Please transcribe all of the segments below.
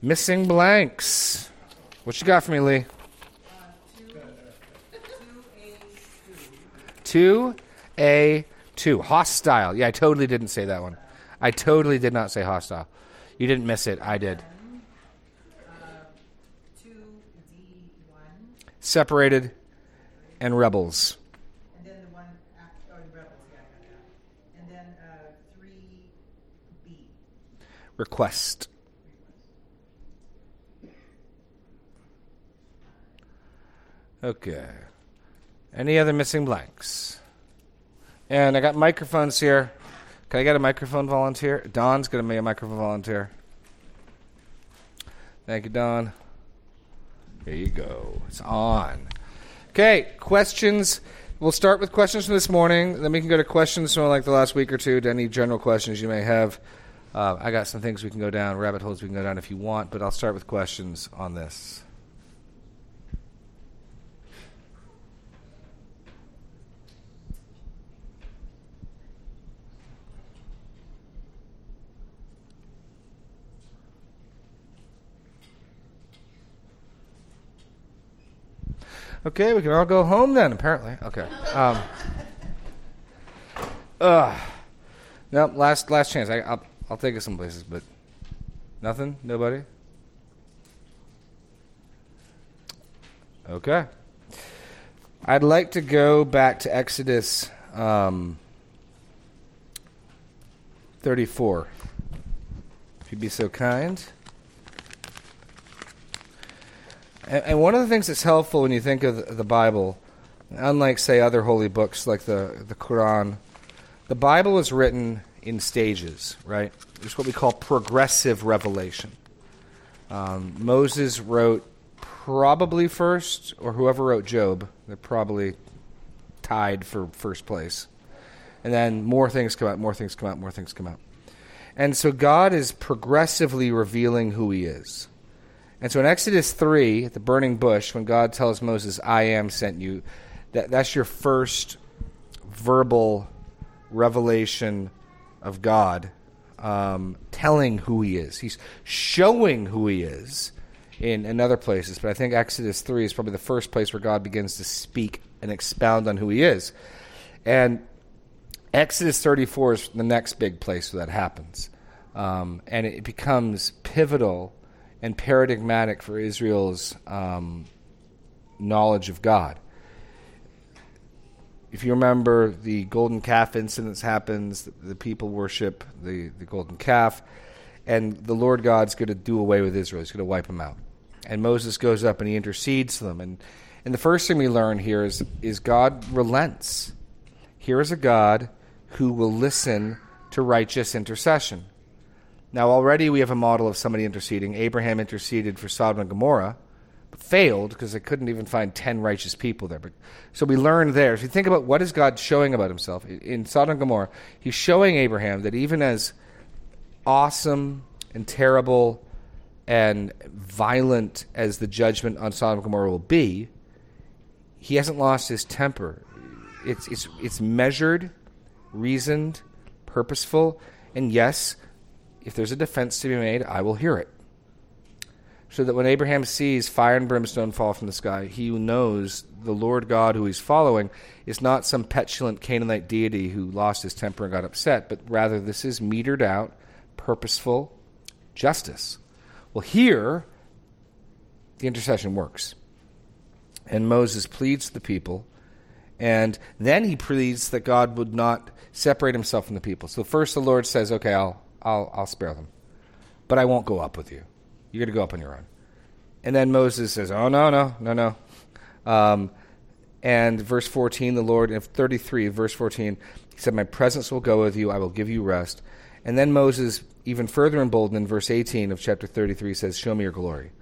Missing blanks. What you got for me, Lee? Two A two. Hostile. Yeah, I totally didn't say that one. I totally did not say hostile. You didn't miss it. I did. Separated and rebels. And then the one after, oh, the rebels, yeah, yeah, yeah. And then uh, three B. Request. Okay. Any other missing blanks? And I got microphones here. Can I get a microphone volunteer? Don's going to be a microphone volunteer. Thank you, Don. Here you go. It's on. Okay, questions. We'll start with questions from this morning. Then we can go to questions from like the last week or two, to any general questions you may have. Uh, I got some things we can go down, rabbit holes we can go down if you want, but I'll start with questions on this. Okay, we can all go home then, apparently. Okay. Um, uh, no, last last chance. I, I'll, I'll take us some places, but nothing? Nobody? Okay. I'd like to go back to Exodus um, 34. If you'd be so kind. And, and one of the things that's helpful when you think of the Bible, unlike, say, other holy books like the, the Quran, the Bible is written in stages, right? It's what we call progressive revelation. Um, Moses wrote probably first, or whoever wrote Job, they're probably tied for first place. And then more things come out, more things come out, more things come out. And so God is progressively revealing who He is. And so in Exodus 3, at the burning bush, when God tells Moses, I am sent you, that, that's your first verbal revelation of God um, telling who he is. He's showing who he is in, in other places, but I think Exodus 3 is probably the first place where God begins to speak and expound on who he is. And Exodus 34 is the next big place where that happens. Um, and it becomes pivotal and paradigmatic for Israel's um, knowledge of God. If you remember, the golden calf incidents happens. The, people worship the, the golden calf, and the Lord God's going to do away with Israel. He's going to wipe them out. And Moses goes up and he intercedes for them. And and the first thing we learn here is is God relents. Here is a God who will listen to righteous intercession. Now, already we have a model of somebody interceding. Abraham interceded for Sodom and Gomorrah, but failed because they couldn't even find 10 righteous people there. But, so we learn there. If you think about what is God showing about himself, in Sodom and Gomorrah, he's showing Abraham that even as awesome and terrible and violent as the judgment on Sodom and Gomorrah will be, he hasn't lost his temper. It's, it's, it's measured, reasoned, purposeful, and yes, if there's a defense to be made, I will hear it. So that when Abraham sees fire and brimstone fall from the sky, he knows the Lord God who he's following is not some petulant Canaanite deity who lost his temper and got upset, but rather this is metered out, purposeful justice. Well, here, the intercession works. And Moses pleads to the people, and then he pleads that God would not separate himself from the people. So first the Lord says, Okay, I'll, I'll, I'll spare them. But I won't go up with you. You're going to go up on your own. And then Moses says, Oh, no, no, no, no. Um, and verse 14, the Lord, in 33, verse 14, he said, My presence will go with you, I will give you rest. And then Moses, even further emboldened in verse 18 of chapter 33, says, Show me your glory.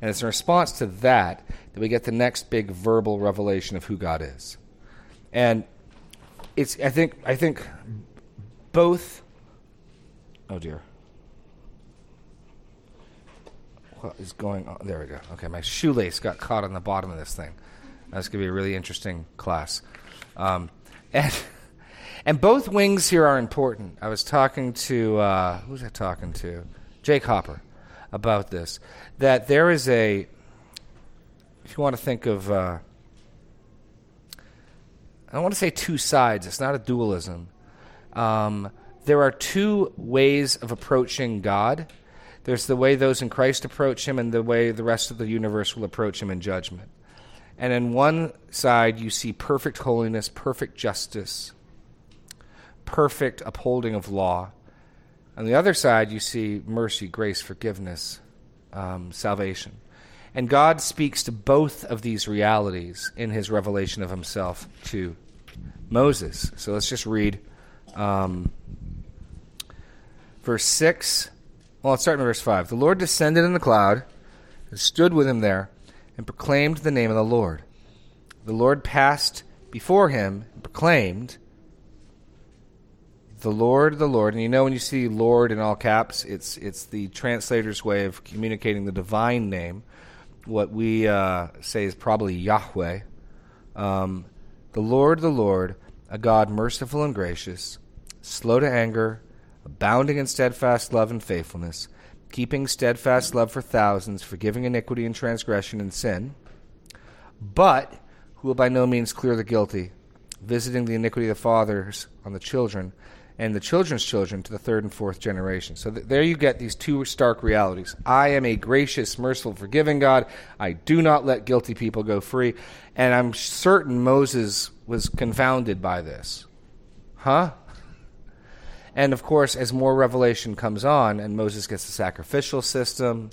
And it's in response to that that we get the next big verbal revelation of who God is. And it's, I think, I think both Oh dear. What is going on? There we go. Okay, my shoelace got caught on the bottom of this thing. That's going to be a really interesting class. Um, and, and both wings here are important. I was talking to, uh, who was I talking to? Jake Hopper. about this. That there is a, if you want to think of, uh, I don't want to say two sides, it's not a dualism. Um, there are two ways of approaching God. There's the way those in Christ approach Him, and the way the rest of the universe will approach Him in judgment. And in one side, you see perfect holiness, perfect justice, perfect upholding of law. On the other side, you see mercy, grace, forgiveness, um, salvation. And God speaks to both of these realities in his revelation of himself to Moses. So let's just read um, verse 6. Well, let's start in verse 5. The Lord descended in the cloud and stood with him there and proclaimed the name of the Lord. The Lord passed before him and proclaimed, The Lord, the Lord. And you know when you see Lord in all caps, it's, it's the translator's way of communicating the divine name. What we uh, say is probably Yahweh. Um, the Lord, the Lord, a God merciful and gracious, slow to anger, abounding in steadfast love and faithfulness, keeping steadfast love for thousands, forgiving iniquity and transgression and sin, but who will by no means clear the guilty, visiting the iniquity of the fathers on the children, and the children's children to the third and fourth generation. So th- there you get these two stark realities. I am a gracious, merciful, forgiving God. I do not let guilty people go free. And I'm certain Moses was confounded by this. Huh? And of course, as more revelation comes on, and Moses gets the sacrificial system,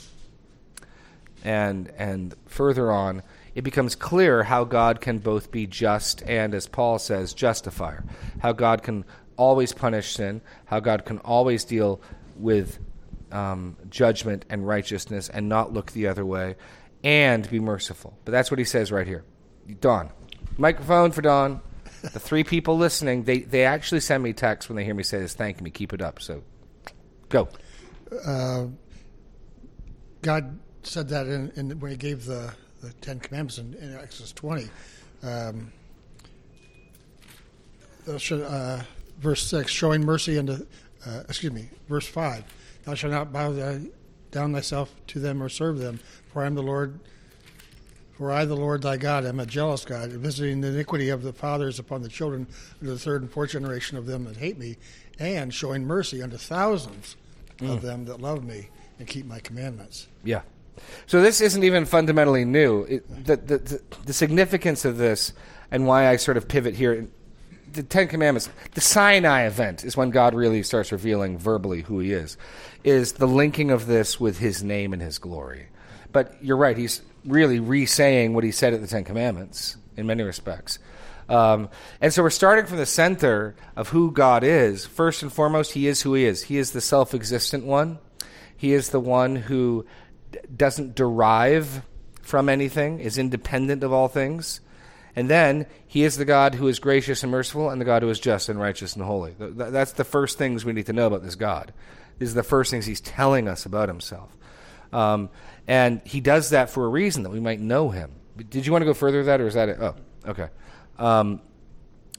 and and further on, it becomes clear how God can both be just and, as Paul says, justifier. How God can always punish sin, how God can always deal with um, judgment and righteousness and not look the other way, and be merciful. But that's what he says right here. Don, microphone for Don. The three people listening, they, they actually send me texts when they hear me say this. Thank me. Keep it up. So, go. Uh, God said that in, in when He gave the, the Ten Commandments in, in Exodus 20. Um, uh, verse 6, showing mercy unto, uh, excuse me, verse 5, thou shalt not bow thy, down thyself to them or serve them, for I am the Lord, for I, the Lord thy God, am a jealous God, visiting the iniquity of the fathers upon the children unto the third and fourth generation of them that hate me, and showing mercy unto thousands mm. of them that love me and keep my commandments. Yeah. So this isn't even fundamentally new. It, the, the, the, the significance of this and why I sort of pivot here the Ten Commandments, the Sinai event is when God really starts revealing verbally who He is, is the linking of this with His name and His glory. But you're right, He's really re saying what He said at the Ten Commandments in many respects. Um, and so we're starting from the center of who God is. First and foremost, He is who He is. He is the self existent one, He is the one who d- doesn't derive from anything, is independent of all things. And then he is the God who is gracious and merciful, and the God who is just and righteous and holy. That's the first things we need to know about this God. These are the first things he's telling us about himself. Um, and he does that for a reason that we might know him. Did you want to go further with that, or is that it? Oh, okay. Um,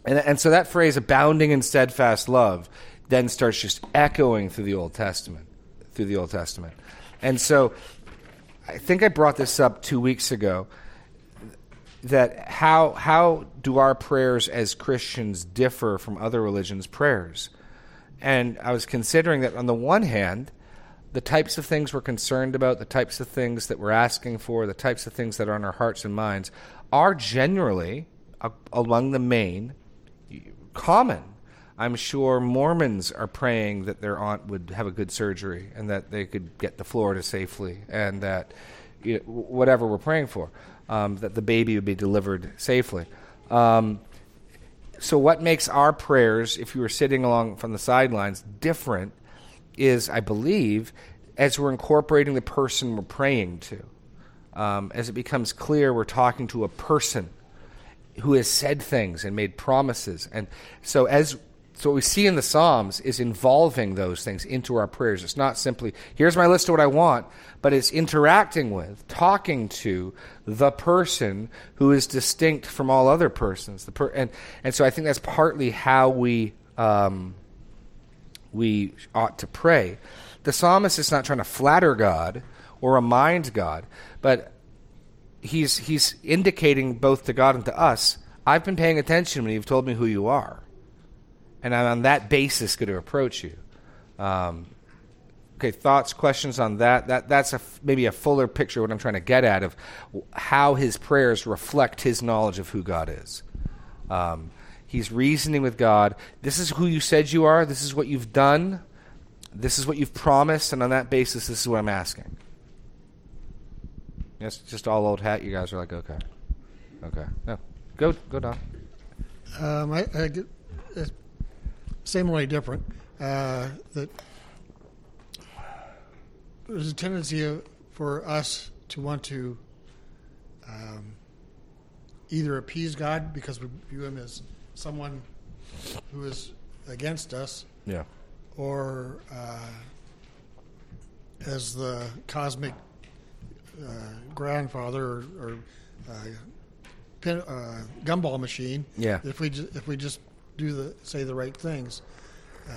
and, and so that phrase, abounding in steadfast love, then starts just echoing through the Old Testament, through the Old Testament. And so I think I brought this up two weeks ago that how how do our prayers as Christians differ from other religions' prayers? And I was considering that on the one hand, the types of things we're concerned about, the types of things that we're asking for, the types of things that are on our hearts and minds are generally uh, among the main common. I'm sure Mormons are praying that their aunt would have a good surgery and that they could get to Florida safely and that you know, whatever we're praying for um, that the baby would be delivered safely. Um, so, what makes our prayers, if you were sitting along from the sidelines, different is, I believe, as we're incorporating the person we're praying to. Um, as it becomes clear, we're talking to a person who has said things and made promises. And so, as so what we see in the Psalms is involving those things into our prayers. It's not simply, here's my list of what I want, but it's interacting with, talking to the person who is distinct from all other persons. The per- and, and so I think that's partly how we, um, we ought to pray. the psalmist is not trying to flatter God or remind God, but he's he's indicating both to God and to us, I've been paying attention when you've told me who you are, and I'm on that basis going to approach you. Um, okay, thoughts, questions on that? That that's a maybe a fuller picture of what I'm trying to get at of how his prayers reflect his knowledge of who God is. Um, he's reasoning with God. This is who you said you are. This is what you've done. This is what you've promised, and on that basis, this is what I'm asking. Yes, just all old hat. You guys are like, okay, okay, no, go, go down. Um, I, I get, it's similarly different. Uh, that there's a tendency of, for us to want to um, either appease God because we view Him as someone who is against us, Yeah, or uh, as the cosmic uh, grandfather or, or uh, pin, uh, gumball machine. Yeah. If we ju- if we just do the say the right things, uh,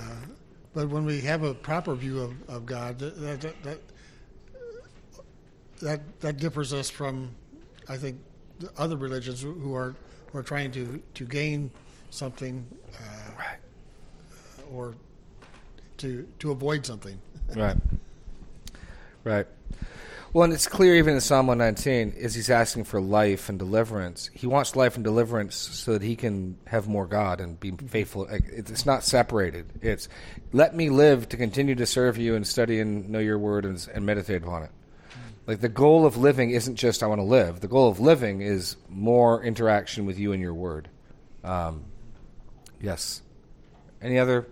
but when we have a proper view of, of God, that that, that that that that differs us from, I think, the other religions who- who are who are trying to to gain something uh, right, or to to avoid something. right, right. Well, and it's clear even in Psalm 119 is he's asking for life and deliverance. He wants life and deliverance so that he can have more God and be faithful. It's not separated. It's let me live to continue to serve you and study and know your word and, and meditate upon it. Like the goal of living isn't just I want to live. The goal of living is more interaction with you and your word. Um, yes. Any other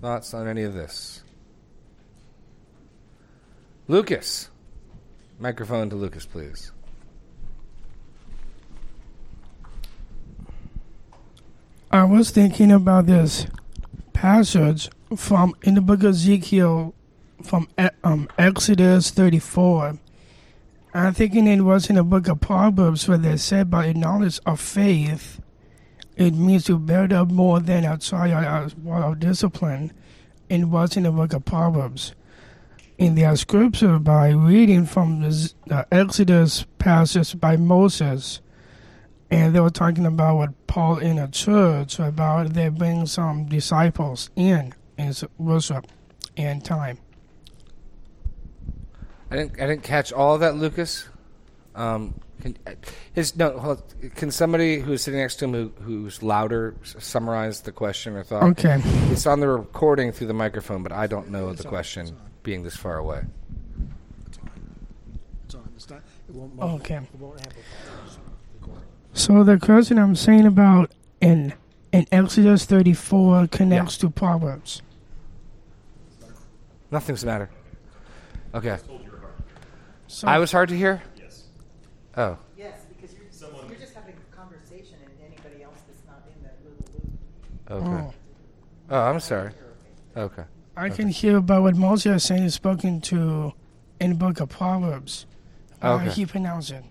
thoughts on any of this? Lucas. Microphone to Lucas, please. I was thinking about this passage from in the book of Ezekiel from um, Exodus 34. I'm thinking it was in the book of Proverbs where they said by the knowledge of faith, it means to build up more than trial as of discipline. It was in the book of Proverbs. In their scripture, by reading from the, Exodus passage by Moses, and they were talking about what Paul in a church about they bring some disciples in in worship and time. I didn't. I didn't catch all that, Lucas. Um, can, uh, his no. hold- Can somebody who's sitting next to him who, who's louder summarize the question or thought? Okay. It's on the recording through the microphone, but I don't know It's the on, question being this far away. It's on. It's not. It won't. muffle. Okay. It won't amplify. So the question I'm saying about in in Exodus 34 connects to Proverbs. Nothing's the matter. Okay. So I was hard to hear. Yes. Oh. Yes, because you're, Someone- you're just having a conversation and anybody else that's not in that little loop. Okay. oh, Oh, I'm sorry. Okay. I can hear about what Moses is saying is spoken to in the book of Proverbs. How Okay. he pronounced it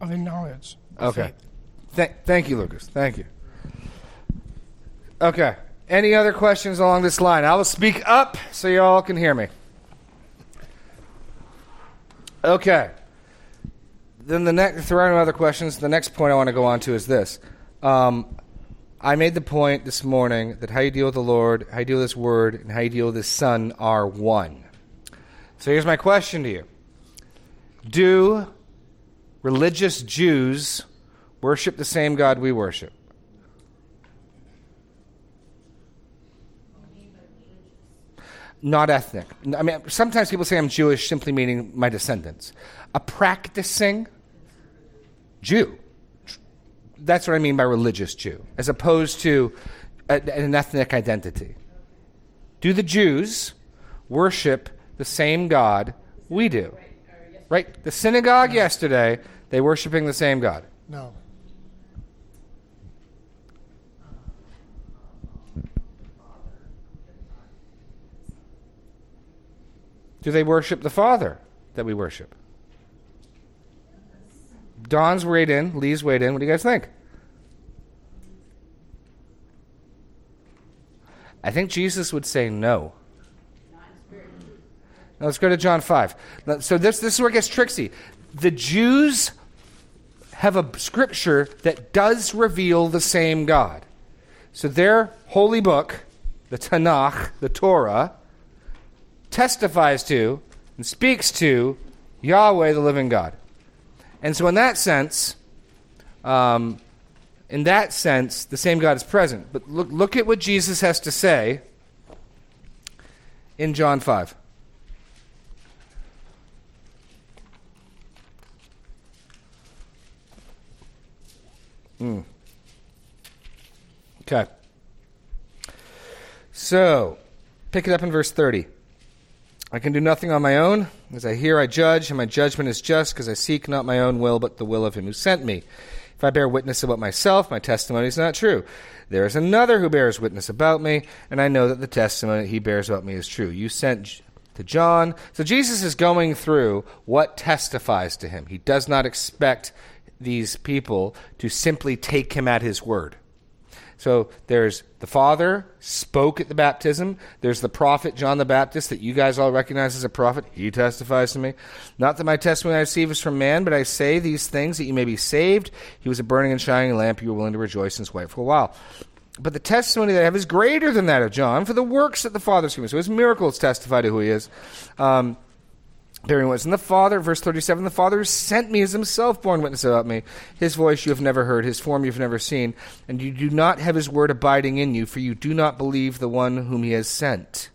of the knowledge. of Okay. faith. Th- thank you, Lucas. Thank you. Okay. Any other questions along this line? I will speak up so you all can hear me. Okay. Then the next, if there are no other questions, the next point I want to go on to is this. Um, I made the point this morning that how you deal with the Lord, how you deal with His Word, and how you deal with His Son are one. So here's my question to you Do religious Jews worship the same God we worship? Not ethnic. I mean, sometimes people say I'm Jewish simply meaning my descendants. A practicing Jew. That's what I mean by religious Jew, as opposed to a, an ethnic identity. Do the Jews worship the same God we do? Right? The synagogue yesterday, they worshiping the same God. No. Do they worship the Father that we worship? Don's weighed in, Lee's weighed in. What do you guys think? I think Jesus would say no. Now let's go to John 5. So this, this is where it gets tricksy. The Jews have a scripture that does reveal the same God. So their holy book, the Tanakh, the Torah, testifies to and speaks to Yahweh, the living God. And so, in that sense, um, in that sense, the same God is present. But look, look at what Jesus has to say in John 5. Hmm. Okay. So, pick it up in verse 30. I can do nothing on my own. As I hear, I judge, and my judgment is just, because I seek not my own will, but the will of him who sent me. If I bear witness about myself, my testimony is not true. There is another who bears witness about me, and I know that the testimony he bears about me is true. You sent to John. So Jesus is going through what testifies to him. He does not expect these people to simply take him at his word. So there's the Father spoke at the baptism. There's the prophet John the Baptist that you guys all recognize as a prophet. He testifies to me. Not that my testimony I receive is from man, but I say these things that you may be saved. He was a burning and shining lamp. You were willing to rejoice in his light for a while. But the testimony that I have is greater than that of John, for the works that the Father's given. So his miracles testify to who he is. Um, bearing was. And the Father, verse 37, the Father sent me is himself borne witness about me. His voice you have never heard, his form you have never seen, and you do not have his word abiding in you, for you do not believe the one whom he has sent.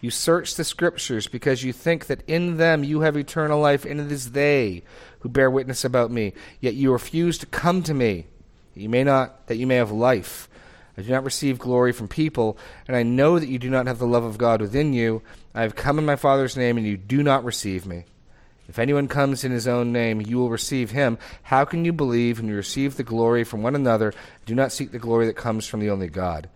You search the scriptures because you think that in them you have eternal life, and it is they who bear witness about me. Yet you refuse to come to me, that you may not that you may have life. I do not receive glory from people, and I know that you do not have the love of God within you. I have come in my Father's name, and you do not receive me. If anyone comes in his own name, you will receive him. How can you believe when you receive the glory from one another? Do not seek the glory that comes from the only God.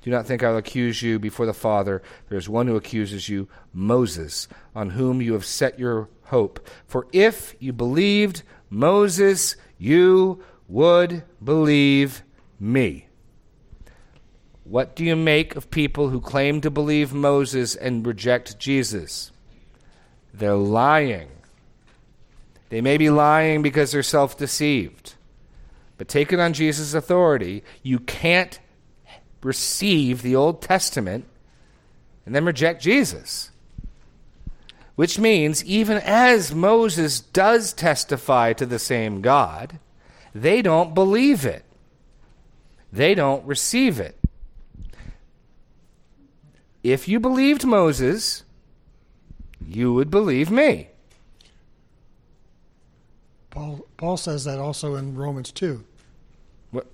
Do not think I will accuse you before the Father. There is one who accuses you, Moses, on whom you have set your hope. For if you believed Moses, you would believe me. What do you make of people who claim to believe Moses and reject Jesus? They're lying. They may be lying because they're self deceived. But taken on Jesus' authority, you can't receive the Old Testament and then reject Jesus. Which means, even as Moses does testify to the same God, they don't believe it, they don't receive it. If you believed Moses, you would believe me. Paul, Paul says that also in Romans 2, What?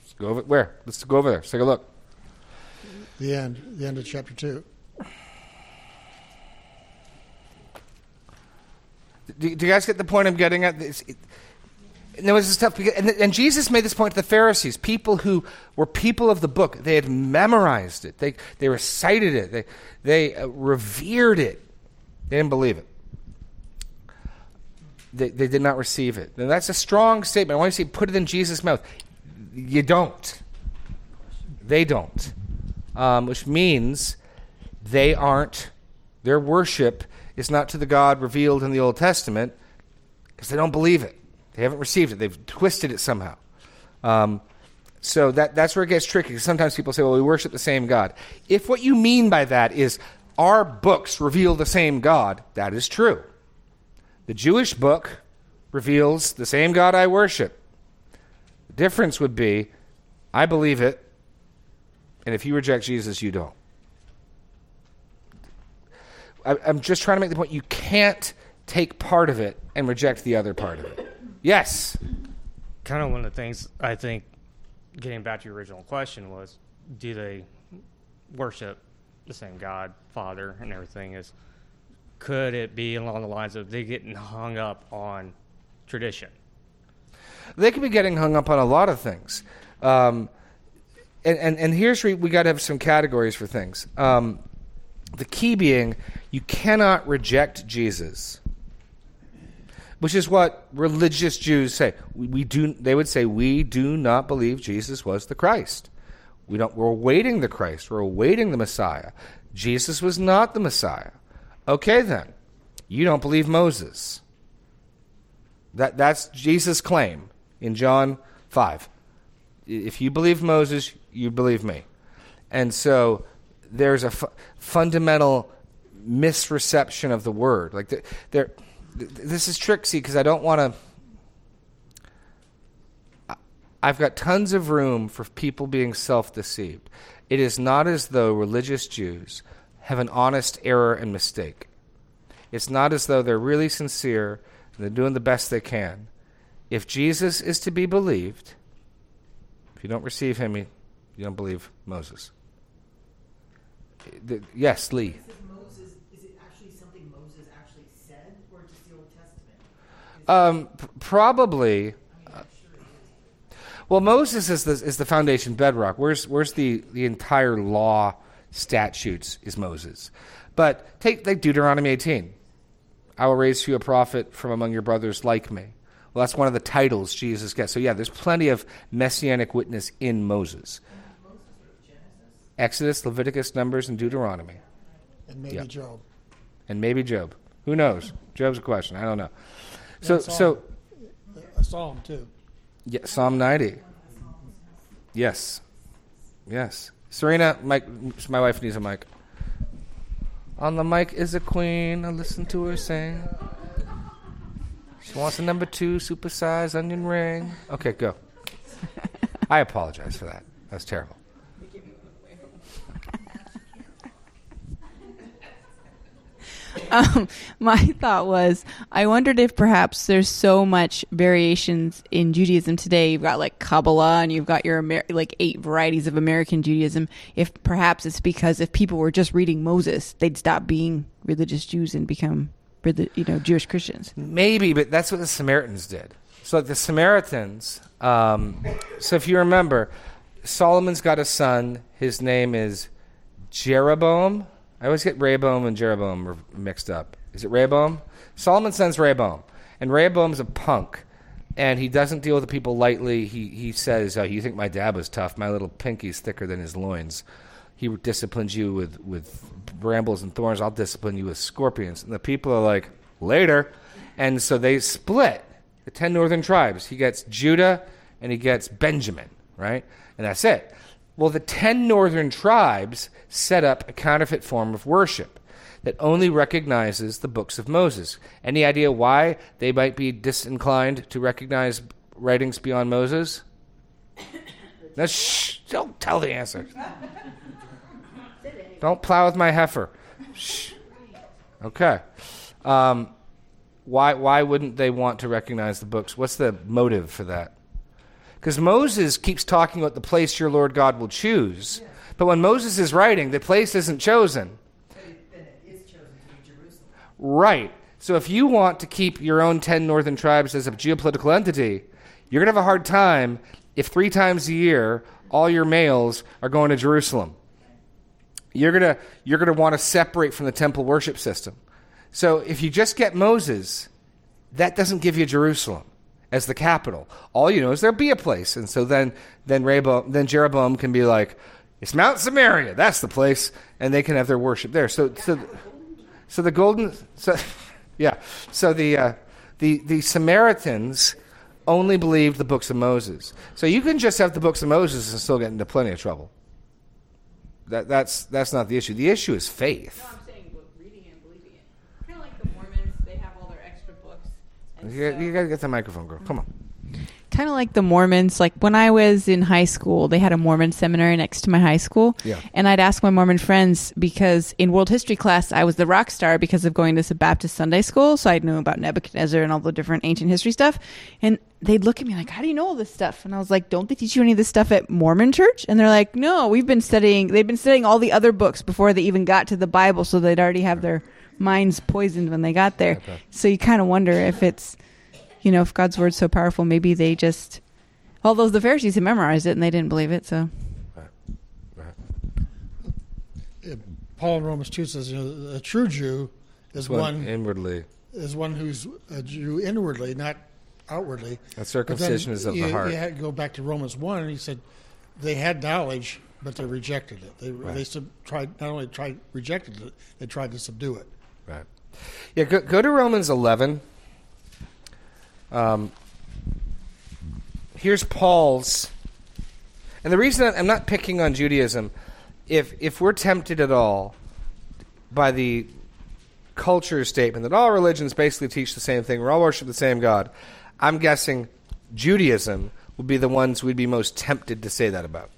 Let's go over where? Let's go over there. Let's take a look. the end, the end of chapter 2. Do, do you guys get the point I'm getting at? It's, it, and was this stuff, because, and, and Jesus made this point to the Pharisees, people who were people of the book. They had memorized it. They they recited it. They they uh, revered it. They didn't believe it. They, they did not receive it. Now that's a strong statement. I want you to put it in Jesus' mouth. You don't. They don't. Um, which means they aren't, their worship is not to the God revealed in the Old Testament because they don't believe it. They haven't received it. They've twisted it somehow. Um, so that, that's where it gets tricky. Sometimes people say, well, we worship the same God. If what you mean by that is our books reveal the same God, that is true. The Jewish book reveals the same God I worship. The difference would be I believe it, and if you reject Jesus, you don't. I, I'm just trying to make the point you can't take part of it and reject the other part of it. Yes. kind of one of the things I think, getting back to your original question, was do they worship the same God, Father, and everything? Is could it be along the lines of they getting hung up on tradition? They could be getting hung up on a lot of things. Um, and, and, and here's where we got to have some categories for things. Um, the key being you cannot reject Jesus, which is what religious Jews say. We, we do. They would say we do not believe Jesus was the Christ. We don't. We're awaiting the Christ. We're awaiting the Messiah. Jesus was not the Messiah. Okay, then. You don't believe Moses. That, that's Jesus' claim in John 5. If you believe Moses, you believe me. And so there's a fu- fundamental misreception of the word. Like, the, there, th- this is tricksy because I don't want to. I've got tons of room for people being self deceived. It is not as though religious Jews have an honest error and mistake. It's not as though they're really sincere and they're doing the best they can. If Jesus is to be believed, if you don't receive him, you don't believe Moses. Yes, Lee. Is Moses, is it actually something Moses actually said, or just the Old Testament? Um, p- probably. uh, Well, Moses is the is the foundation bedrock. Where's where's the the entire law statutes is Moses, but take like Deuteronomy eighteen. I will raise to you a prophet from among your brothers like me. Well, that's one of the titles Jesus gets. So yeah, there's plenty of messianic witness in Moses. Exodus, Leviticus, Numbers, and Deuteronomy, And maybe Yeah. Job. and maybe Job. Who knows? Job's a question. I don't know. So Yeah, so A psalm, too. Yeah, Psalm 90. Yes. Yes. Serena, Mike, my wife needs a mic. On the mic is a queen. I listen to her sing. She wants a number two supersized onion ring. Okay, go. I apologize for that. That was terrible. Um, my thought was, I wondered if perhaps there's so much variations in Judaism today. You've got like Kabbalah, and you've got your Amer- like eight varieties of American Judaism. If perhaps it's because if people were just reading Moses, they'd stop being religious Jews and become, you know, Jewish Christians. Maybe, but that's what the Samaritans did. So like the Samaritans. Um, so if you remember, Solomon's got a son. His name is Jeroboam. I always get Rehoboam and Jeroboam mixed up. Is it Rehoboam? Solomon's son's Rehoboam, and Rehoboam's a punk, and he doesn't deal with the people lightly. He he says, oh, "You think my dad was tough? My little pinky's thicker than his loins." He disciplines you with with brambles and thorns. I'll discipline you with scorpions. And the people are like, "Later," and so they split the ten northern tribes. He gets Judah and he gets Benjamin, right? And that's it. Well, the ten northern tribes set up a counterfeit form of worship that only recognizes the books of Moses. Any idea why they might be disinclined to recognize writings beyond Moses? No, shh, don't tell the answer. Don't plow with my heifer. Shh. Okay. Um, why, why wouldn't they want to recognize the books? What's the motive for that? Because Moses keeps talking about the place your Lord God will choose. But when Moses is writing, the place isn't chosen. Chosen. Right. So if you want to keep your own 10 northern tribes as a geopolitical entity, you're going to have a hard time if three times a year all your males are going to Jerusalem. You're going to you're going to want to separate from the temple worship system. So if you just get Moses, that doesn't give you Jerusalem as the capital. All you know is there'll be a place. And so then then Rehoboam, then Jeroboam can be like, it's Mount Samaria. That's the place, and they can have their worship there. So so so the golden so yeah so the uh, the the Samaritans only believed the books of Moses. So you can just have the books of Moses and still get into plenty of trouble. That that's that's not the issue. The issue is faith. I'm saying reading it and believing it. Kind of like the Mormons, they have all their extra books. You, got- you got to get the microphone, girl. Come on. kind of like the Mormons. Like when I was in high school, they had a Mormon seminary next to my high school. Yeah. And I'd ask my Mormon friends because in world history class, I was the rock star because of going to Baptist Sunday school. So I'd know about Nebuchadnezzar and all the different ancient history stuff. And they'd look at me like, how do you know all this stuff? And I was like, don't they teach you any of this stuff at Mormon church? And they're like, no, we've been studying, they've been studying all the other books before they even got to the Bible. So they'd already have their minds poisoned when they got there. Okay. So you kind of wonder if it's, you know, if God's word's so powerful, maybe they just, although the Pharisees had memorized it and they didn't believe it. So Paul in Romans 2 says, you know, a true Jew is One one inwardly. is one who's a Jew inwardly, not outwardly. That circumcision is then of you, the heart. You had to go back to Romans 1, and he said they had knowledge, but they rejected it. They, they sub, tried not only tried rejected it, they tried to subdue it. Right. Yeah, go, go to Romans 11. Um, here's Paul's. And the reason I'm not picking on Judaism, if if we're tempted at all by the culture statement that all religions basically teach the same thing, we all worship the same God, I'm guessing Judaism would be the ones we'd be most tempted to say that about.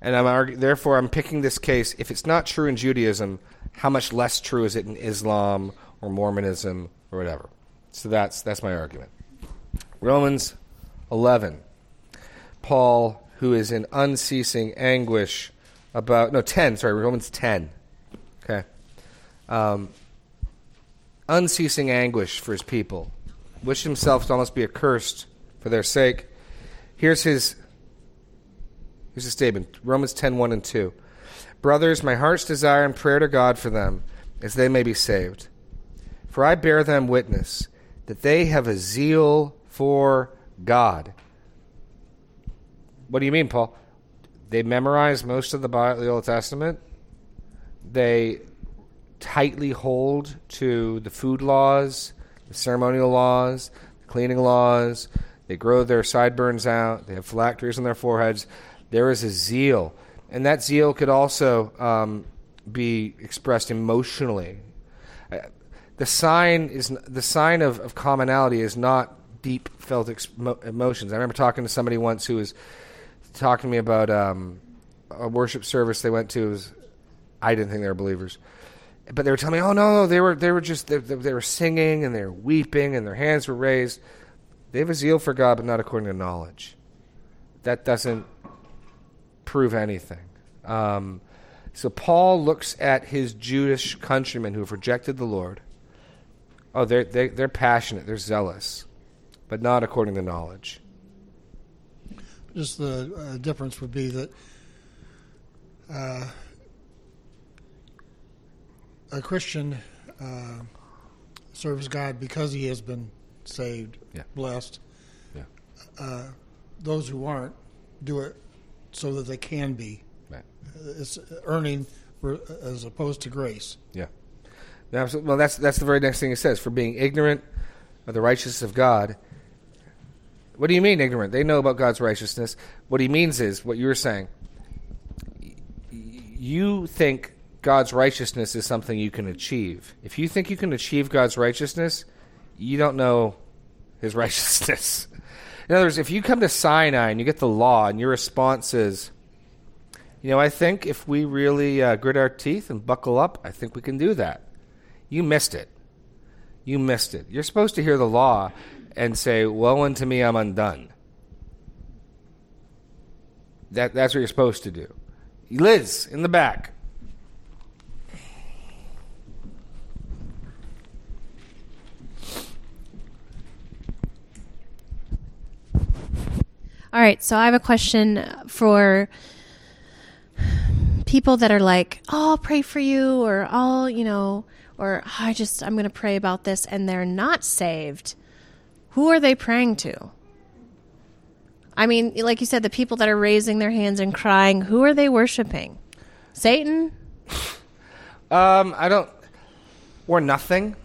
And I'm argu- therefore I'm picking this case. If it's not true in Judaism, how much less true is it in Islam or Mormonism or whatever? So that's that's my argument. Romans 11. Paul, who is in unceasing anguish about no 10. Sorry, Romans 10. Okay, um, unceasing anguish for his people, wished himself to almost be accursed for their sake. Here's his Here's a statement Romans 10 1 and 2. Brothers, my heart's desire and prayer to God for them is they may be saved. For I bear them witness that they have a zeal for God. What do you mean, Paul? They memorize most of the, Bible, the Old Testament. They tightly hold to the food laws, the ceremonial laws, the cleaning laws. They grow their sideburns out. They have phylacteries on their foreheads. There is a zeal, and that zeal could also um, be expressed emotionally. Uh, the sign is the sign of, of commonality is not deep felt ex- emotions. I remember talking to somebody once who was talking to me about um, a worship service they went to. Was, I didn't think they were believers, but they were telling me, "Oh no, no, they were they were just they, they were singing and they were weeping and their hands were raised. They have a zeal for God, but not according to knowledge. That doesn't prove anything." Um, so Paul looks at his Jewish countrymen who have rejected the Lord. Oh, they're they, they're passionate, they're zealous, but not according to knowledge. Just the uh, difference would be that uh, a Christian uh, serves God because he has been saved, Yeah. blessed. Yeah. Uh, those who aren't do it so that they can be. Right. Uh, it's uh, earning uh, as opposed to grace. Yeah. Well, that's that's the very next thing it says. For being ignorant of the righteousness of God. What do you mean ignorant? They know about God's righteousness. What he means is what you were saying. You think God's righteousness is something you can achieve. If you think you can achieve God's righteousness, you don't know his righteousness. In other words, if you come to Sinai and you get the law and your response is, you know, I think if we really uh, grit our teeth and buckle up, I think we can do that. You missed it. You missed it. You're supposed to hear the law and say, Woe unto me, I'm undone. That, that's what you're supposed to do. Liz, in the back. All right, so I have a question for people that are like, "Oh, I'll pray for you," or "I'll, you know," or "Oh, "I just I'm going to pray about this," and they're not saved. Who are they praying to? I mean, like you said, the people that are raising their hands and crying, who are they worshiping? Satan? Um, I don't, or nothing.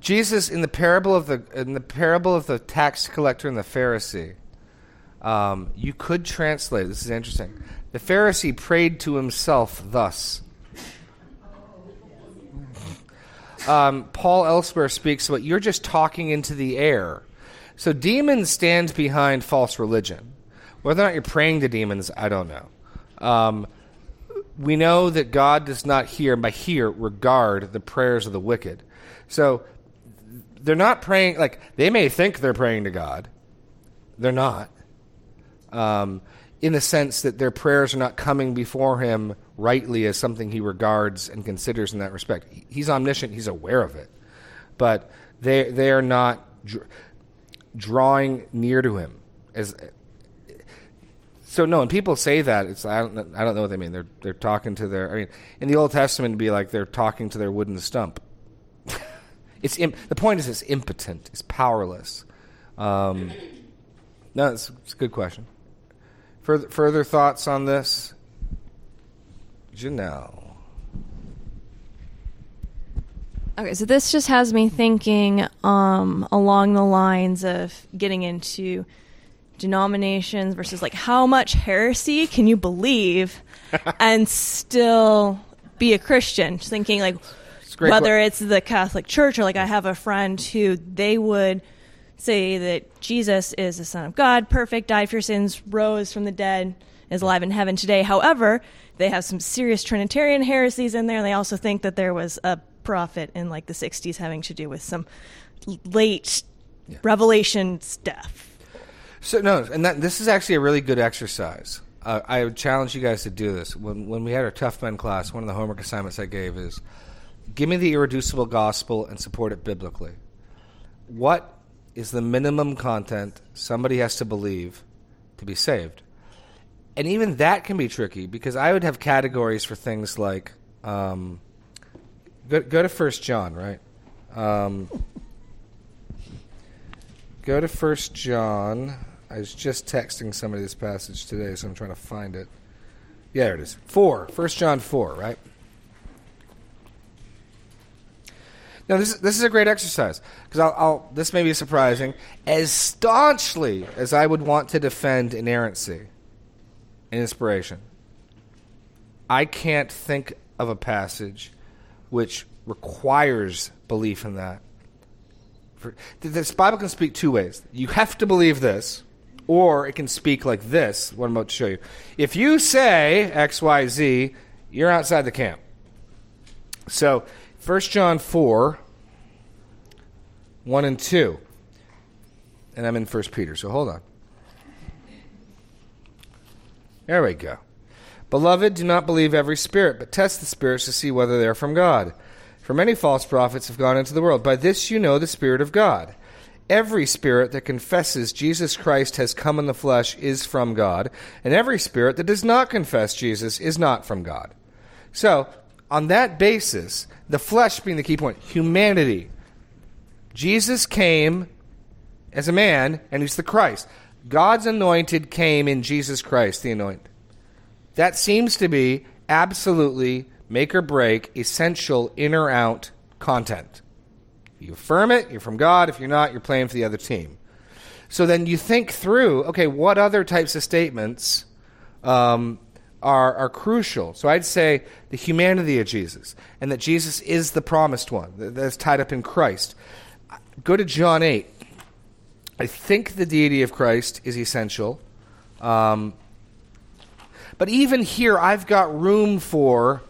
Jesus in the parable of the in the parable of the tax collector and the Pharisee. Um, you could translate. This is interesting. The Pharisee prayed to himself thus. Um, Paul elsewhere speaks about you're just talking into the air. So demons stand behind false religion. Whether or not you're praying to demons, I don't know. Um, we know that God does not hear, by hear, regard the prayers of the wicked. So they're not praying, like, they may think they're praying to God. They're not. Um, in the sense that their prayers are not coming before Him rightly as something He regards and considers in that respect. He's omniscient, He's aware of it. But they, they are not dr- drawing near to Him as so no, when people say that, it's I don't I don't know what they mean. They're they're talking to their. I mean, in the Old Testament, it'd be like they're talking to their wooden stump. it's the point is it's impotent. It's powerless. Um, no, it's, it's a good question. Further further thoughts on this, Janelle. Okay, so this just has me thinking um, along the lines of getting into denominations versus like how much heresy can you believe and still be a Christian? Just thinking like whether it's the Catholic Church or like I have a friend who they would say that Jesus is the Son of God, perfect, died for your sins, rose from the dead, is alive in heaven today. However, they have some serious Trinitarian heresies in there, and they also think that there was a prophet in like the 60s having to do with some late revelation stuff. So no, and that this is actually a really good exercise. Uh, I would challenge you guys to do this. When when we had our tough men class, one of the homework assignments I gave is, give me the irreducible gospel and support it biblically. What is the minimum content somebody has to believe to be saved? And even that can be tricky because I would have categories for things like, um, go, go to First John, right? Um, Go to First John. I was just texting somebody this passage today, so I'm trying to find it. Yeah, there it is. Four. First John four, right? Now this is, this is a great exercise because I'll, I'll this may be surprising. As staunchly as I would want to defend inerrancy and inspiration, I can't think of a passage which requires belief in that for, this Bible can speak two ways. You have to believe this, or it can speak like this. What I'm about to show you. If you say X, Y, Z, you're outside the camp. So, 1 John 4, 1 and 2. And I'm in 1 Peter, so hold on. There we go. Beloved, do not believe every spirit, but test the spirits to see whether they are from God. For many false prophets have gone into the world. By this you know the Spirit of God. Every spirit that confesses Jesus Christ has come in the flesh is from God, and every spirit that does not confess Jesus is not from God. So, on that basis, the flesh being the key point, humanity. Jesus came as a man, and he's the Christ. God's anointed came in Jesus Christ, the anointed. That seems to be absolutely make or break, essential in or out content. You affirm it, you're from God. If you're not, you're playing for the other team. So then you think through, okay, what other types of statements um, are, are crucial? So I'd say the humanity of Jesus and that Jesus is the promised one, that- that's tied up in Christ. Go to John 8. I think the deity of Christ is essential. Um, but even here, I've got room for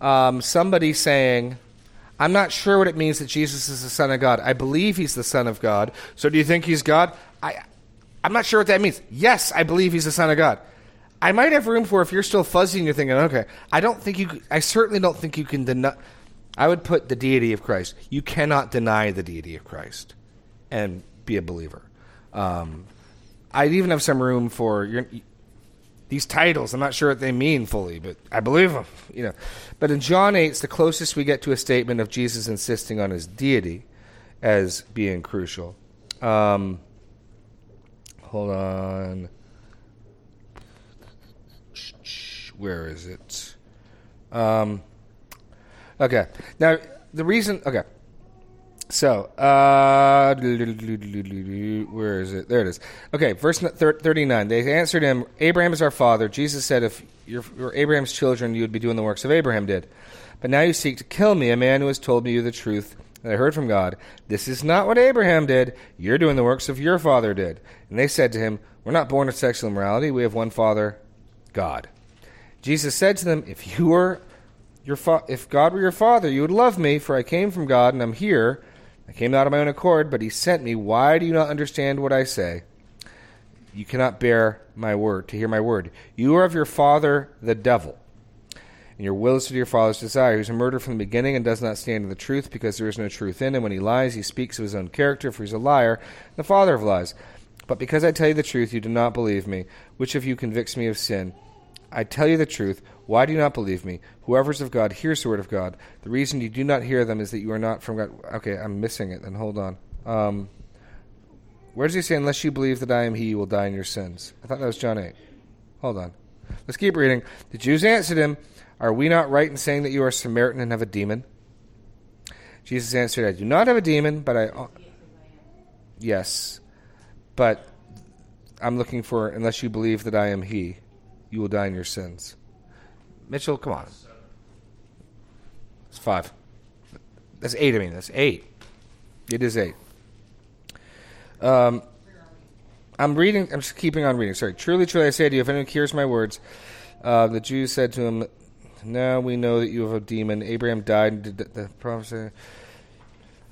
um, somebody saying, I'm not sure what it means that Jesus is the Son of God. I believe he's the Son of God. So do you think he's God? I, I'm not sure what that means. Yes, I believe he's the Son of God. I might have room for if you're still fuzzy and you're thinking, okay, I don't think you, I certainly don't think you can deny. I would put the deity of Christ. You cannot deny the deity of Christ and be a believer. Um, I'd even have some room for your, these titles. I'm not sure what they mean fully, but I believe them. You know, but in John 8, it's the closest we get to a statement of Jesus insisting on his deity as being crucial. Um, hold on. Where is it? Um, okay. Now the reason. Okay. So, uh, where is it? There it is. Okay, verse 39. They answered him, Abraham is our father. Jesus said, If you're, you're Abraham's children, you would be doing the works of Abraham did. But now you seek to kill me, a man who has told me you the truth that I heard from God. This is not what Abraham did. You're doing the works of your father did. And they said to him, We're not born of sexual immorality. We have one father, God. Jesus said to them, If you were your fa- if God were your father, you would love me, for I came from God and I'm here. I came not of my own accord, but he sent me. Why do you not understand what I say? You cannot bear my word, to hear my word. You are of your father, the devil, and your will is to your father's desire. He's a murderer from the beginning and does not stand in the truth, because there is no truth in him. When he lies, he speaks of his own character, for he's a liar, the father of lies. But because I tell you the truth, you do not believe me. Which of you convicts me of sin? I tell you the truth. Why do you not believe me? Whoever is of God hears the word of God. The reason you do not hear them is that you are not from God. Okay, I'm missing it. Then hold on. Um, where does he say, "Unless you believe that I am He, you will die in your sins"? I thought that was John eight. Hold on. Let's keep reading. The Jews answered him, "Are we not right in saying that you are Samaritan and have a demon? Jesus answered, I do not have a demon, but I. Yes. But I'm looking for, unless you believe that I am He, you will die in your sins. Mitchell, come on. It's five. That's eight, I mean. That's eight. It is eight. Um, I'm reading, I'm just keeping on reading. Sorry. Truly, truly, I say to you, if anyone hears my words, uh, the Jews said to him, Now we know that you have a demon. Abraham died and did the, the prophecy.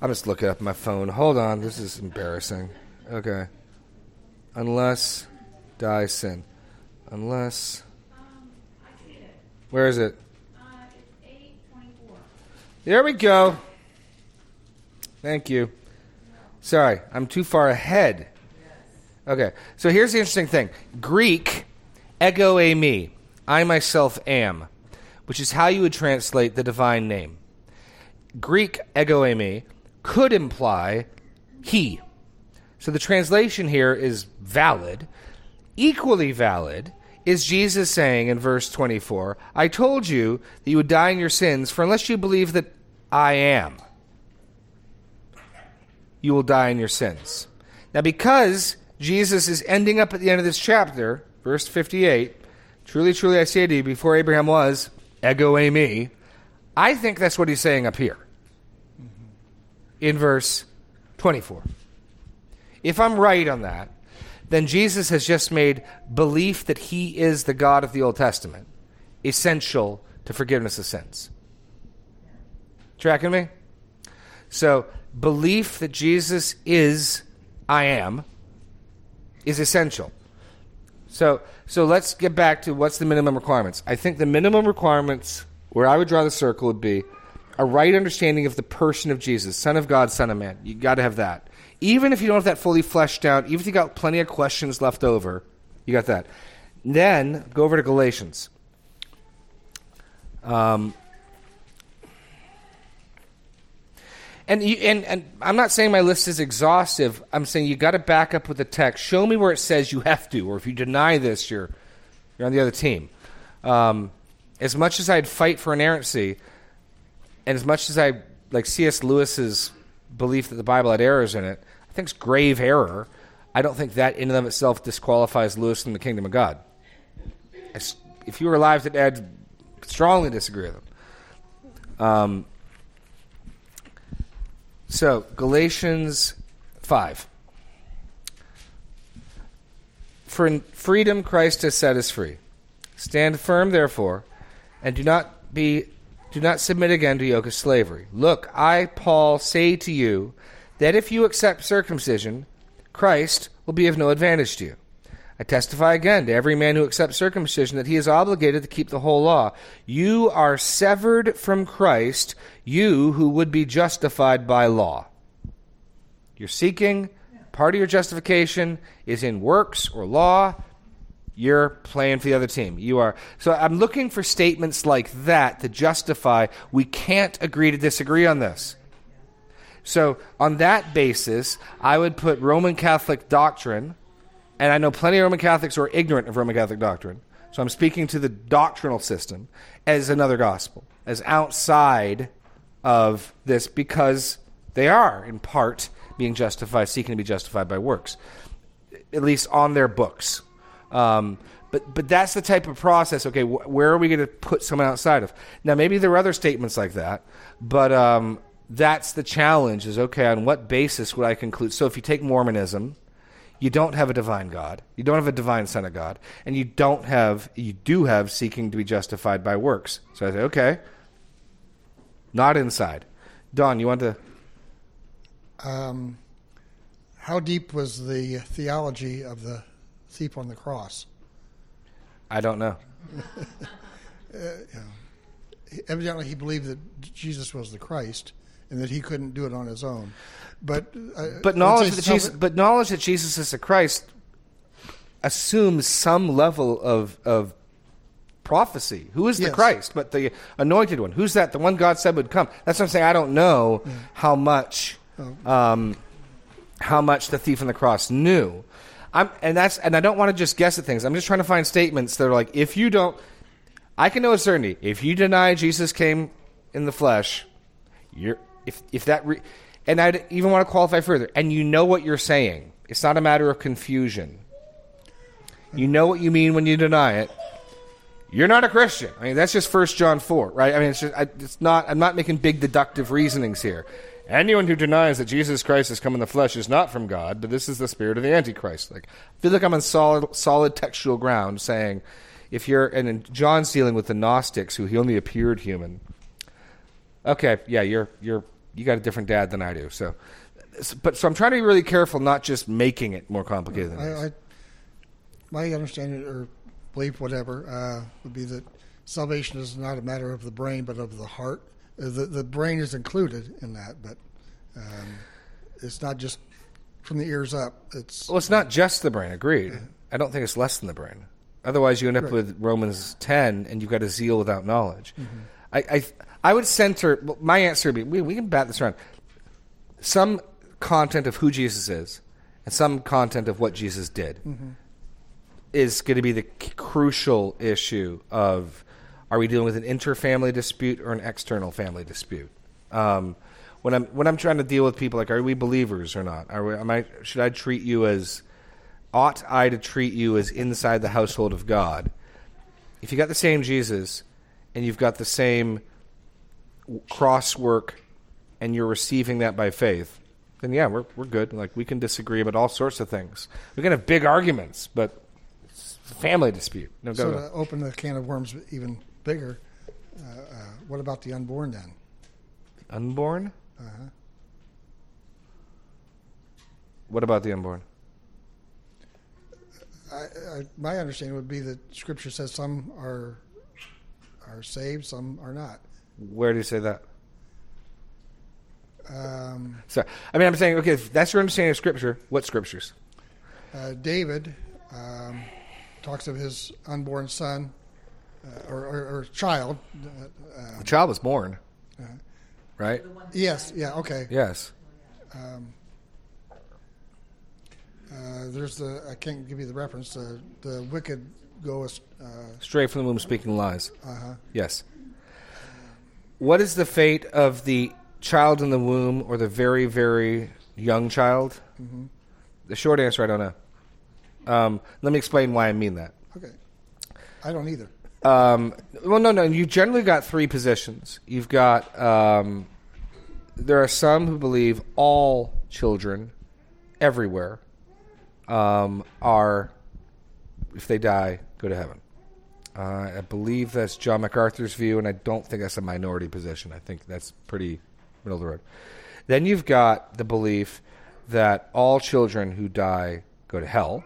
I'm just looking up my phone. Hold on. This is embarrassing. Okay. Unless die sin. Unless. Where is it? There we go. Thank you. Sorry, I'm too far ahead. Okay, so here's the interesting thing Greek, ego eimi, I myself am, which is how you would translate the divine name. Greek, ego eimi could imply he. So the translation here is valid. Equally valid is Jesus saying in verse 24, I told you that you would die in your sins, for unless you believe that I am, you will die in your sins. Now, because Jesus is ending up at the end of this chapter, verse 58, truly, truly, I say to you, before Abraham was, ego eimi, I think that's what he's saying up here in verse 24. If I'm right on that, then Jesus has just made belief that he is the God of the Old Testament essential to forgiveness of sins. Tracking me? So, belief that Jesus is I am is essential. So, so let's get back to what's the minimum requirements. I think the minimum requirements where I would draw the circle would be a right understanding of the person of Jesus, Son of God, Son of Man. You got to have that. Even if you don't have that fully fleshed out, even if you got plenty of questions left over, you got that. Then go over to Galatians. Um, and, you, and and I'm not saying my list is exhaustive. I'm saying you got to back up with the text. Show me where it says you have to, or if you deny this, you're you're on the other team. Um, as much as I'd fight for inerrancy, and as much as I like C.S. Lewis's belief that the Bible had errors in it, I think it's grave error. I don't think that in and of itself disqualifies Lewis from the kingdom of God. If you were alive today, I'd strongly disagree with him. Um, so, Galatians 5. For in freedom Christ has set us free. Stand firm, therefore, and do not be do not submit again to yoke of slavery. Look, I, Paul, say to you that if you accept circumcision, Christ will be of no advantage to you. I testify again to every man who accepts circumcision that he is obligated to keep the whole law. You are severed from Christ, you who would be justified by law. You're seeking, part of your justification is in works or law you're playing for the other team. You are. So I'm looking for statements like that to justify we can't agree to disagree on this. So on that basis, I would put Roman Catholic doctrine, and I know plenty of Roman Catholics who are ignorant of Roman Catholic doctrine. So I'm speaking to the doctrinal system as another gospel, as outside of this because they are, in part, being justified, seeking to be justified by works, at least on their books. Um, but but that's the type of process. Okay, wh- where are we going to put someone outside of? Now maybe there are other statements like that, but um, that's the challenge. Is okay on what basis would I conclude? So if you take Mormonism, you don't have a divine God, you don't have a divine Son of God, and you don't have you do have seeking to be justified by works. So I say okay, not inside. Don, you want to? Um, how deep was the theology of the thief on the cross? I don't know. Evidently, he believed that Jesus was the Christ and that he couldn't do it on his own. But uh, But knowledge that Jesus, but knowledge that Jesus is the Christ assumes some level of of prophecy. Who is the Yes. Christ? But the anointed one. Who's that? The one God said would come. That's what I'm saying. I don't know how much um, how much the thief on the cross knew. I'm, and that's and I don't want to just guess at things. I'm just trying to find statements that are like, if you don't, I can know with certainty, if you deny Jesus came in the flesh, you're if if that re- and I'd even want to qualify further. And you know what you're saying. It's not a matter of confusion. You know what you mean when you deny it. You're not a Christian. I mean, that's just First John four, right? I mean, it's just I, it's not. I'm not making big deductive reasonings here. Anyone who denies that Jesus Christ has come in the flesh is not from God, but this is the spirit of the Antichrist. Like, I feel like I'm on solid, solid textual ground, saying, if you're and John's dealing with the Gnostics, who he only appeared human. Okay, yeah, you're you're you got a different dad than I do. So, but so I'm trying to be really careful, not just making it more complicated than it is. I, I, my understanding or belief, whatever, uh, would be that salvation is not a matter of the brain, but of the heart. Uh, The the brain is included in that, but um, it's not just from the ears up. It's Well, it's not just the brain. Agreed. I don't think it's less than the brain. Otherwise, you end up Right. with Romans ten, and you've got a zeal without knowledge. I, I, I would center my answer. Would be we, we can bat this around. Some content of who Jesus is, and some content of what Jesus did, is going to be the c- crucial issue of are we dealing with an interfamily dispute or an external family dispute? Um, when I'm when I'm trying to deal with people, like are we believers or not? Are we, am I should I treat you as ought I to treat you as inside the household of God? If you got the same Jesus and you've got the same cross work and you're receiving that by faith, then yeah, we're we're good. Like we can disagree about all sorts of things. We can have big arguments, but it's a family dispute. No, go so go. open the can of worms even bigger. Uh, uh, what about the unborn then? Unborn? Uh-huh. What about the unborn? I, I, my understanding would be that Scripture says some are are saved, some are not. Where do you say that? Um, Sorry. I mean, I'm saying, okay, if that's your understanding of Scripture, what Scriptures? uh, David um, talks of his unborn son uh, or, or, or child. Uh, The child was born, uh, right? yes, yeah, okay. Yes. Um, uh, there's the I can't give you the reference. The the wicked go as uh Straight from the womb, speaking lies. Uh-huh. Yes. What is the fate of the child in the womb or the very, very young child? The short answer, I don't know. Um, let me explain why I mean that. Okay, I don't either. Um, well, no, no. You generally got three positions. You've got um, there are some who believe all children everywhere um, are, if they die, go to heaven. Uh, I believe that's John MacArthur's view, and I don't think that's a minority position. I think that's pretty middle of the road. Then you've got the belief that all children who die go to hell.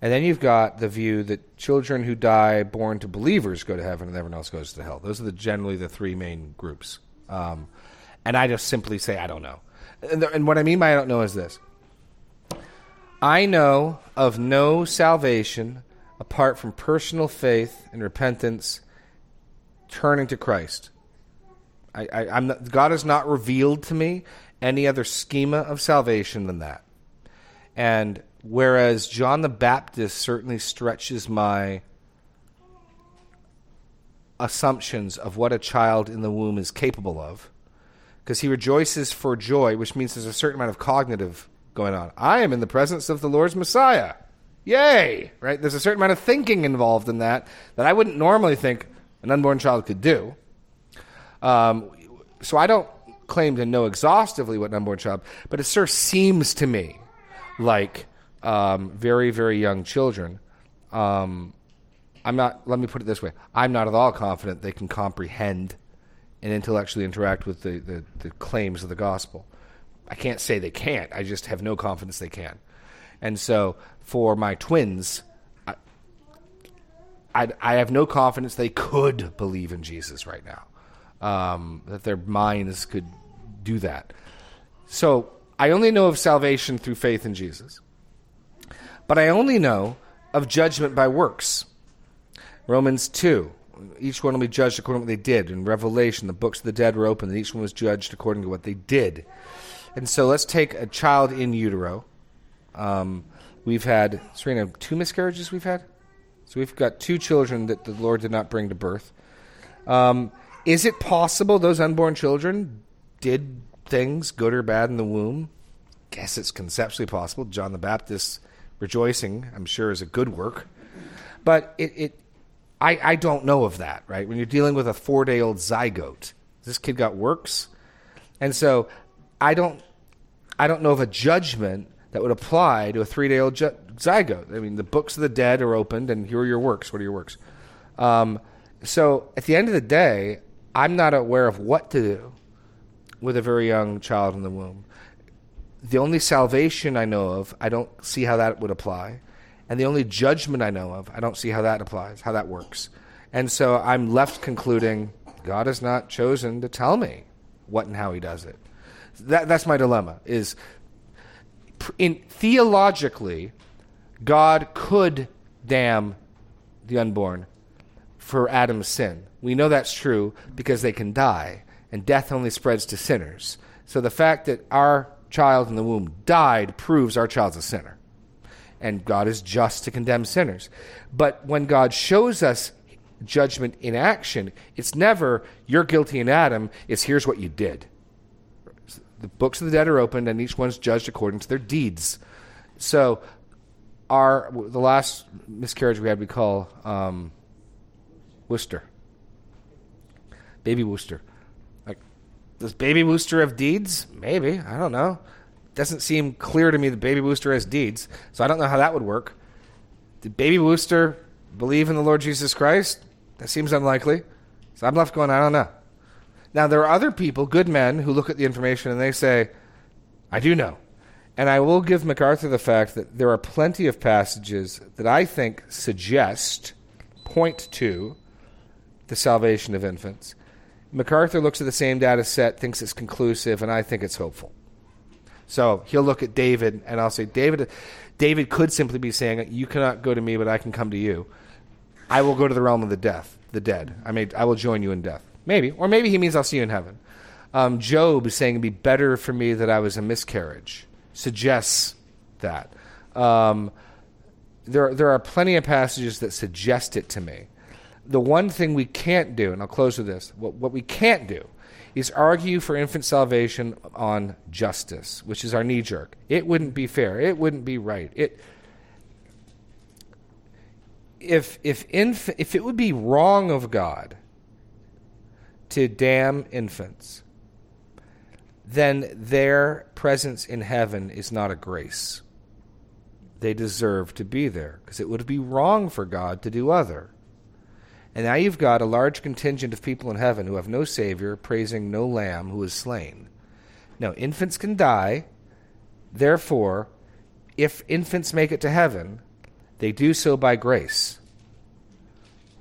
And then you've got the view that children who die born to believers go to heaven and everyone else goes to hell. Those are the, generally the three main groups. Um, and I just simply say, I don't know. And, the, and what I mean by I don't know is this I know of no salvation apart from personal faith and repentance, turning to Christ. I, I, I'm not, God has not revealed to me any other schema of salvation than that. And whereas John the Baptist certainly stretches my assumptions of what a child in the womb is capable of, because he rejoices for joy, which means there's a certain amount of cognitive going on. I am in the presence of the Lord's Messiah. Yay! Right? There's a certain amount of thinking involved in that that I wouldn't normally think an unborn child could do. Um, so I don't claim to know exhaustively what an unborn child, but it sure seems to me like um, very, very young children. Um, I'm not. Let me put it this way: I'm not at all confident they can comprehend and intellectually interact with the, the, the claims of the gospel. I can't say they can't. I just have no confidence they can. And so, for my twins, I, I, I have no confidence they could believe in Jesus right now. Um, that their minds could do that. So I only know of salvation through faith in Jesus. But I only know of judgment by works. Romans 2. Each one will be judged according to what they did. In Revelation, the books of the dead were opened, and each one was judged according to what they did. And so let's take a child in utero. Um, we've had, Serena, two miscarriages we've had? So we've got two children that the Lord did not bring to birth. Um, is it possible those unborn children did things, good or bad, in the womb. Guess it's conceptually possible. John the Baptist rejoicing, I'm sure, is a good work. But it, it I, I don't know of that, right? When you're dealing with a four day old zygote, this kid got works. And so I don't I don't know of a judgment that would apply to a three day old zygote. I mean, the books of the dead are opened, and here are your works. What are your works? Um, so at the end of the day, I'm not aware of what to do with a very young child in the womb. The only salvation I know of, I don't see how that would apply. And the only judgment I know of, I don't see how that applies, how that works. And so I'm left concluding God has not chosen to tell me what and how he does it. That, that's my dilemma is in theologically God could damn the unborn for Adam's sin. We know that's true because they can die, and death only spreads to sinners. So the fact that our child in the womb died proves our child's a sinner. And God is just to condemn sinners. But when God shows us judgment in action, it's never, you're guilty in Adam, it's here's what you did. The books of the dead are opened, and each one's judged according to their deeds. So, our the last miscarriage we had, we call um, Worcester. Baby Worcester. Like, does Baby Worcester have deeds? Maybe. I don't know. Doesn't seem clear to me that Baby Worcester has deeds, so I don't know how that would work. Did Baby Worcester believe in the Lord Jesus Christ? That seems unlikely. So I'm left going, I don't know. Now, there are other people, good men, who look at the information and they say, I do know. And I will give MacArthur the fact that there are plenty of passages that I think suggest, point to, the salvation of infants. MacArthur looks at the same data set, thinks it's conclusive, and I think it's hopeful. So he'll look at David, and I'll say, David, David could simply be saying, "You cannot go to me, but I can come to you. I will go to the realm of the death, the dead. I may, I will join you in death. Maybe, or maybe he means I'll see you in heaven." Um, Job is saying it'd be better for me that I was a miscarriage. Suggests that. Um, there, there are plenty of passages that suggest it to me. The one thing we can't do, and I'll close with this: what, what we can't do is argue for infant salvation on justice, which is our knee jerk. It wouldn't be fair. It wouldn't be right. It if if inf- if it would be wrong of God to damn infants, then their presence in heaven is not a grace. They deserve to be there because it would be wrong for God to do other. And now you've got a large contingent of people in heaven who have no Savior, praising no Lamb who is slain. Now, infants can die. Therefore, if infants make it to heaven, they do so by grace.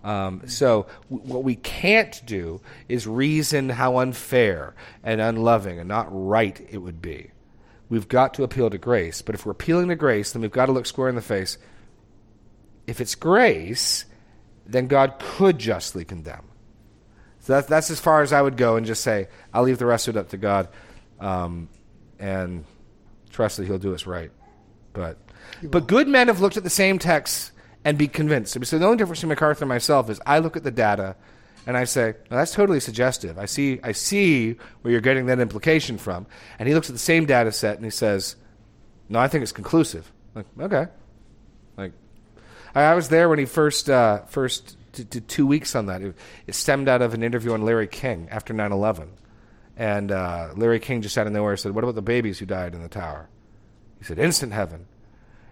Um, so, w- what we can't do is reason how unfair and unloving and not right it would be. We've got to appeal to grace. But if we're appealing to grace, then we've got to look square in the face. If it's grace, then God could justly condemn. So that's, that's as far as I would go and just say, I'll leave the rest of it up to God um, and trust that He'll do us right. But, but good men have looked at the same text and be convinced. So the only difference between MacArthur and myself is I look at the data and I say, well, that's totally suggestive. I see, I see where you're getting that implication from. And he looks at the same data set and he says, no, I think it's conclusive. Like, okay. Like, I, was there when he first uh, first did, did two weeks on that. It, it, stemmed out of an interview on Larry King after 9/11, and uh, Larry King just out of nowhere said, "What about the babies who died in the tower?" He said, "Instant heaven."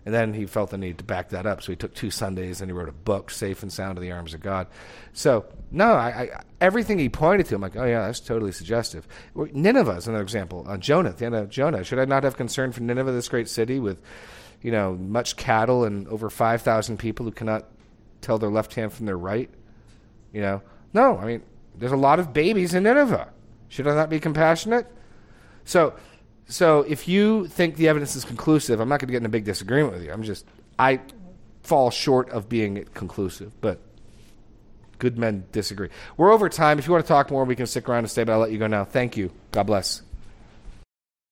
And then he felt the need to back that up, so he took two Sundays and he wrote a book, "Safe and Sound in the Arms of God." So no, I, I, everything he pointed to, I'm like, oh yeah, that's totally suggestive. Nineveh is another example. Uh, Jonah, the end of Jonah. Should I not have concern for Nineveh, this great city with you know, much cattle and over 5,000 people who cannot tell their left hand from their right. You know, no, I mean, there's a lot of babies in Nineveh. Should I not be compassionate? So, so if you think the evidence is conclusive, I'm not going to get in a big disagreement with you. I'm just, I fall short of being conclusive, but good men disagree. We're over time. If you want to talk more, we can stick around and stay, but I'll let you go now. Thank you. God bless.